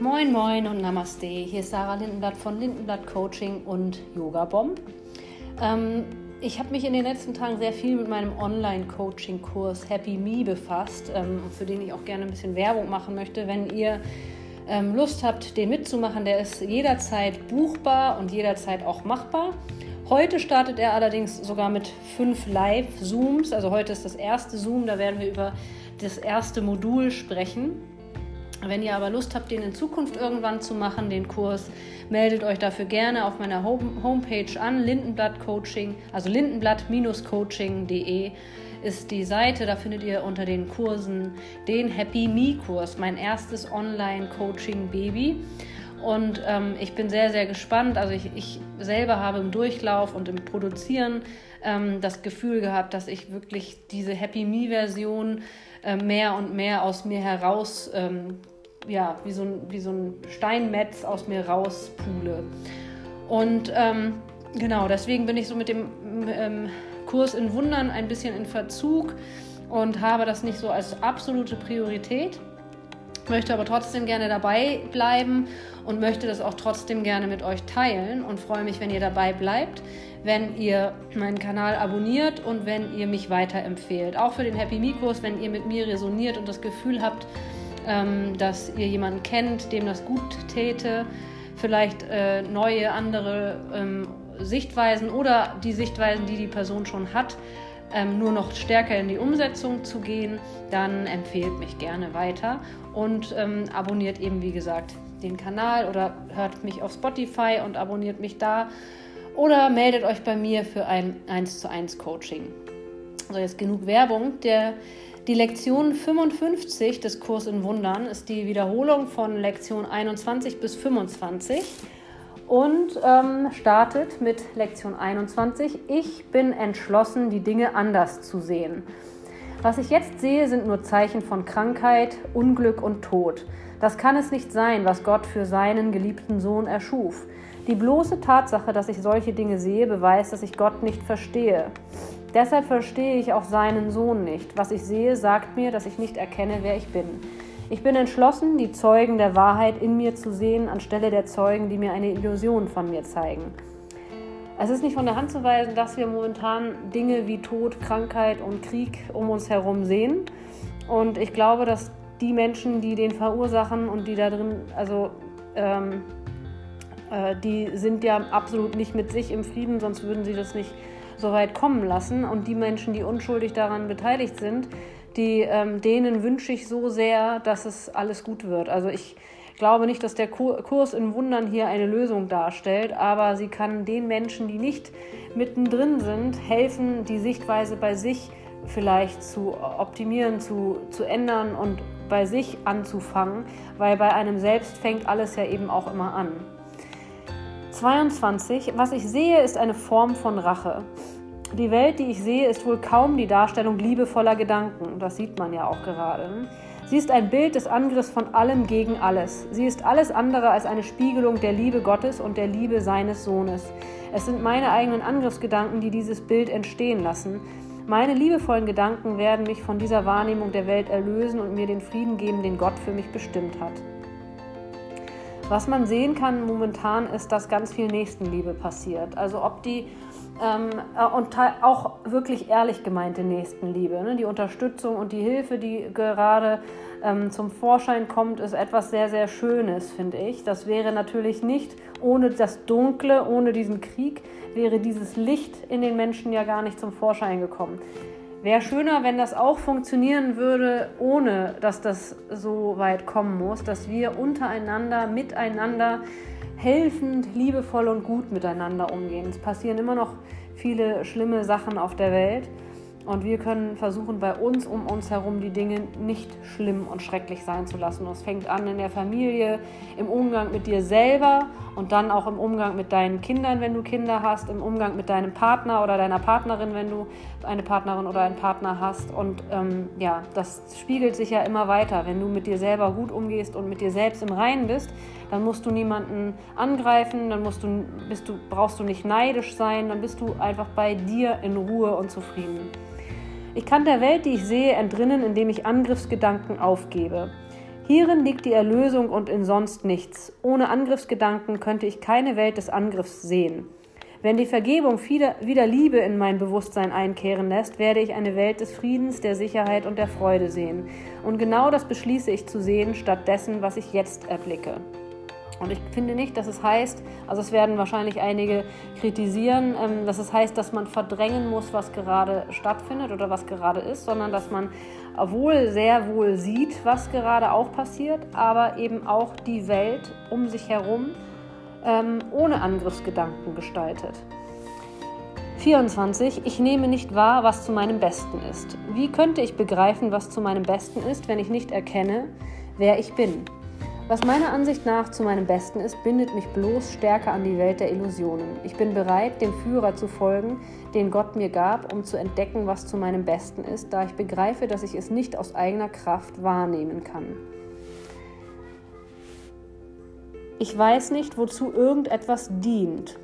Moin Moin und Namaste. Hier ist Sarah Lindenblatt von Lindenblatt Coaching und Yoga Bomb. Ähm, ich habe mich in den letzten Tagen sehr viel mit meinem Online-Coaching-Kurs Happy Me befasst, ähm, für den ich auch gerne ein bisschen Werbung machen möchte. Wenn ihr ähm, Lust habt, den mitzumachen, der ist jederzeit buchbar und jederzeit auch machbar. Heute startet er allerdings sogar mit fünf Live-Zooms. Also heute ist das erste Zoom, da werden wir über das erste Modul sprechen. Wenn ihr aber Lust habt, den in Zukunft irgendwann zu machen, den Kurs, meldet euch dafür gerne auf meiner Homepage an, Lindenblatt Coaching, also lindenblatt-coaching.de ist die Seite, da findet ihr unter den Kursen den Happy Me Kurs, mein erstes Online-Coaching-Baby. Und ähm, ich bin sehr, sehr gespannt. Also ich, ich, selber habe im Durchlauf und im Produzieren ähm, das Gefühl gehabt, dass ich wirklich diese Happy Me-Version äh, mehr und mehr aus mir heraus ähm, ja, wie so ein, wie so ein Steinmetz aus mir rauspule. Und ähm, genau, deswegen bin ich so mit dem ähm, Kurs in Wundern ein bisschen in Verzug und habe das nicht so als absolute Priorität, möchte aber trotzdem gerne dabei bleiben und möchte das auch trotzdem gerne mit euch teilen und freue mich, wenn ihr dabei bleibt, wenn ihr meinen Kanal abonniert und wenn ihr mich weiterempfehlt. Auch für den Happy Me Kurs, wenn ihr mit mir resoniert und das Gefühl habt, ähm, dass ihr jemanden kennt, dem das gut täte, vielleicht äh, neue, andere ähm, Sichtweisen oder die Sichtweisen, die die Person schon hat, ähm, nur noch stärker in die Umsetzung zu gehen, dann empfehlt mich gerne weiter und ähm, abonniert eben, wie gesagt, den Kanal oder hört mich auf Spotify und abonniert mich da oder meldet euch bei mir für ein 1 zu 1 Coaching. So, jetzt genug Werbung. Der die Lektion 55 des Kurs in Wundern ist die Wiederholung von Lektion 21 bis 25 und ähm, startet mit Lektion 21. Ich bin entschlossen, die Dinge anders zu sehen. Was ich jetzt sehe, sind nur Zeichen von Krankheit, Unglück und Tod. Das kann es nicht sein, was Gott für seinen geliebten Sohn erschuf. Die bloße Tatsache, dass ich solche Dinge sehe, beweist, dass ich Gott nicht verstehe. Deshalb verstehe ich auch seinen Sohn nicht. Was ich sehe, sagt mir, dass ich nicht erkenne, wer ich bin. Ich bin entschlossen, die Zeugen der Wahrheit in mir zu sehen, anstelle der Zeugen, die mir eine Illusion von mir zeigen. Es ist nicht von der Hand zu weisen, dass wir momentan Dinge wie Tod, Krankheit und Krieg um uns herum sehen. Und ich glaube, dass die Menschen, die den verursachen und die da drin, also ähm, äh, die sind ja absolut nicht mit sich im Frieden, sonst würden sie das nicht so weit kommen lassen. Und die Menschen, die unschuldig daran beteiligt sind, die, ähm, denen wünsche ich so sehr, dass es alles gut wird. Also ich glaube nicht, dass der Kurs in Wundern hier eine Lösung darstellt, aber sie kann den Menschen, die nicht mittendrin sind, helfen, die Sichtweise bei sich vielleicht zu optimieren, zu, zu ändern und bei sich anzufangen, weil bei einem selbst fängt alles ja eben auch immer an. 22. Was ich sehe, ist eine Form von Rache. Die Welt, die ich sehe, ist wohl kaum die Darstellung liebevoller Gedanken. Das sieht man ja auch gerade. Sie ist ein Bild des Angriffs von allem gegen alles. Sie ist alles andere als eine Spiegelung der Liebe Gottes und der Liebe seines Sohnes. Es sind meine eigenen Angriffsgedanken, die dieses Bild entstehen lassen. Meine liebevollen Gedanken werden mich von dieser Wahrnehmung der Welt erlösen und mir den Frieden geben, den Gott für mich bestimmt hat. Was man sehen kann momentan ist, dass ganz viel Nächstenliebe passiert. Also ob die ähm, äh, und auch wirklich ehrlich gemeinte Nächstenliebe. Ne? Die Unterstützung und die Hilfe, die gerade ähm, zum Vorschein kommt, ist etwas sehr, sehr Schönes, finde ich. Das wäre natürlich nicht ohne das Dunkle, ohne diesen Krieg, wäre dieses Licht in den Menschen ja gar nicht zum Vorschein gekommen. Wäre schöner, wenn das auch funktionieren würde, ohne dass das so weit kommen muss, dass wir untereinander, miteinander helfend, liebevoll und gut miteinander umgehen. Es passieren immer noch viele schlimme Sachen auf der Welt. Und wir können versuchen, bei uns um uns herum die Dinge nicht schlimm und schrecklich sein zu lassen. Und es fängt an in der Familie, im Umgang mit dir selber und dann auch im Umgang mit deinen Kindern, wenn du Kinder hast, im Umgang mit deinem Partner oder deiner Partnerin, wenn du eine Partnerin oder einen Partner hast. Und ähm, ja, das spiegelt sich ja immer weiter. Wenn du mit dir selber gut umgehst und mit dir selbst im Reinen bist, dann musst du niemanden angreifen, dann musst du, bist du, brauchst du nicht neidisch sein, dann bist du einfach bei dir in Ruhe und zufrieden. Ich kann der Welt, die ich sehe, entrinnen, indem ich Angriffsgedanken aufgebe. Hierin liegt die Erlösung und in sonst nichts. Ohne Angriffsgedanken könnte ich keine Welt des Angriffs sehen. Wenn die Vergebung wieder, Liebe in mein Bewusstsein einkehren lässt, werde ich eine Welt des Friedens, der Sicherheit und der Freude sehen. Und genau das beschließe ich zu sehen, statt dessen, was ich jetzt erblicke. Und ich finde nicht, dass es heißt, also es werden wahrscheinlich einige kritisieren, ähm, dass es heißt, dass man verdrängen muss, was gerade stattfindet oder was gerade ist, sondern dass man wohl sehr wohl sieht, was gerade auch passiert, aber eben auch die Welt um sich herum ähm, ohne Angriffsgedanken gestaltet. 24. Ich nehme nicht wahr, was zu meinem Besten ist. Wie könnte ich begreifen, was zu meinem Besten ist, wenn ich nicht erkenne, wer ich bin? Was meiner Ansicht nach zu meinem Besten ist, bindet mich bloß stärker an die Welt der Illusionen. Ich bin bereit, dem Führer zu folgen, den Gott mir gab, um zu entdecken, was zu meinem Besten ist, da ich begreife, dass ich es nicht aus eigener Kraft wahrnehmen kann. Ich weiß nicht, wozu irgendetwas dient.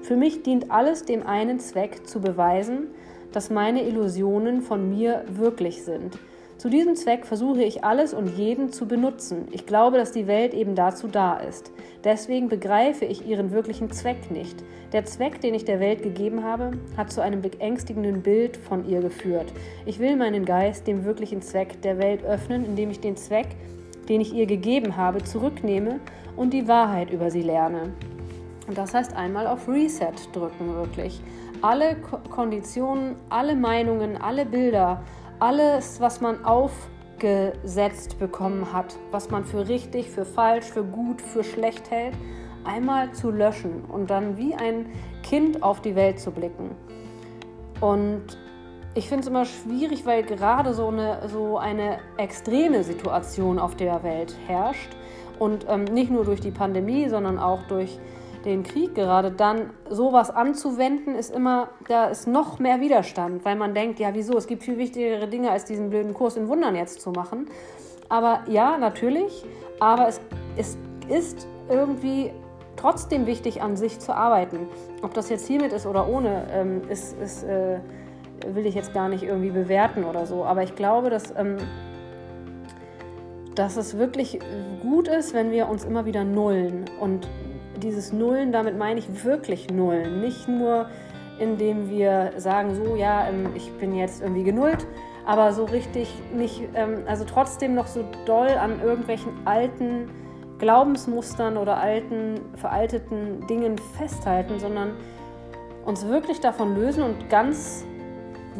Für mich dient alles dem einen Zweck, zu beweisen, dass meine Illusionen von mir wirklich sind – zu diesem Zweck versuche ich alles und jeden zu benutzen. Ich glaube, dass die Welt eben dazu da ist. Deswegen begreife ich ihren wirklichen Zweck nicht. Der Zweck, den ich der Welt gegeben habe, hat zu einem beängstigenden Bild von ihr geführt. Ich will meinen Geist dem wirklichen Zweck der Welt öffnen, indem ich den Zweck, den ich ihr gegeben habe, zurücknehme und die Wahrheit über sie lerne. Und das heißt einmal auf Reset drücken, wirklich. Alle Konditionen, alle Meinungen, alle Bilder, alles, was man aufgesetzt bekommen hat, was man für richtig, für falsch, für gut, für schlecht hält, einmal zu löschen und dann wie ein Kind auf die Welt zu blicken. Und ich finde es immer schwierig, weil gerade so eine, so eine extreme Situation auf der Welt herrscht und ähm, nicht nur durch die Pandemie, sondern auch durch den Krieg gerade, dann sowas anzuwenden, ist immer, da ist noch mehr Widerstand, weil man denkt, ja, wieso, es gibt viel wichtigere Dinge, als diesen blöden Kurs in Wundern jetzt zu machen. Aber ja, natürlich, aber es, es ist irgendwie trotzdem wichtig, an sich zu arbeiten. Ob das jetzt hiermit ist oder ohne, ähm, ist, ist äh, will ich jetzt gar nicht irgendwie bewerten oder so. Aber ich glaube, dass, ähm, dass es wirklich gut ist, wenn wir uns immer wieder nullen und dieses Nullen, damit meine ich wirklich Nullen. Nicht nur, indem wir sagen, so, ja, ähm, ich bin jetzt irgendwie genullt, aber so richtig nicht, ähm, also trotzdem noch so doll an irgendwelchen alten Glaubensmustern oder alten, veralteten Dingen festhalten, sondern uns wirklich davon lösen und ganz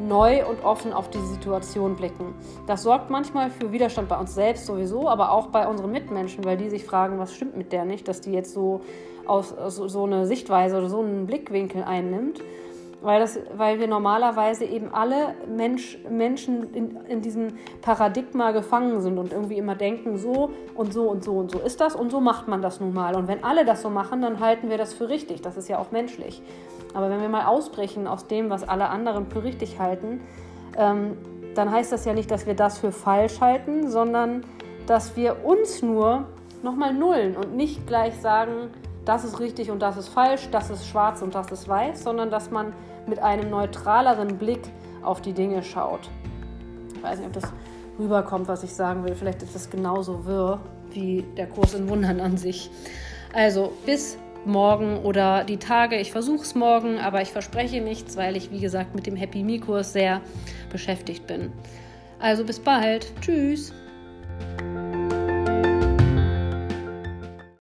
neu und offen auf die Situation blicken. Das sorgt manchmal für Widerstand bei uns selbst sowieso, aber auch bei unseren Mitmenschen, weil die sich fragen, was stimmt mit der nicht, dass die jetzt so aus, aus so eine Sichtweise oder so einen Blickwinkel einnimmt. Weil, das, weil wir normalerweise eben alle Mensch, Menschen in, in diesem Paradigma gefangen sind und irgendwie immer denken, so und so und so und so ist das und so macht man das nun mal. Und wenn alle das so machen, dann halten wir das für richtig. Das ist ja auch menschlich. Aber wenn wir mal ausbrechen aus dem, was alle anderen für richtig halten, ähm, dann heißt das ja nicht, dass wir das für falsch halten, sondern dass wir uns nur nochmal nullen und nicht gleich sagen, das ist richtig und das ist falsch, das ist schwarz und das ist weiß, sondern dass man mit einem neutraleren Blick auf die Dinge schaut. Ich weiß nicht, ob das rüberkommt, was ich sagen will. Vielleicht ist das genauso wirr wie der Kurs in Wundern an sich. Also bis morgen oder die Tage. Ich versuche es morgen, aber ich verspreche nichts, weil ich, wie gesagt, mit dem Happy Me-Kurs sehr beschäftigt bin. Also bis bald. Tschüss.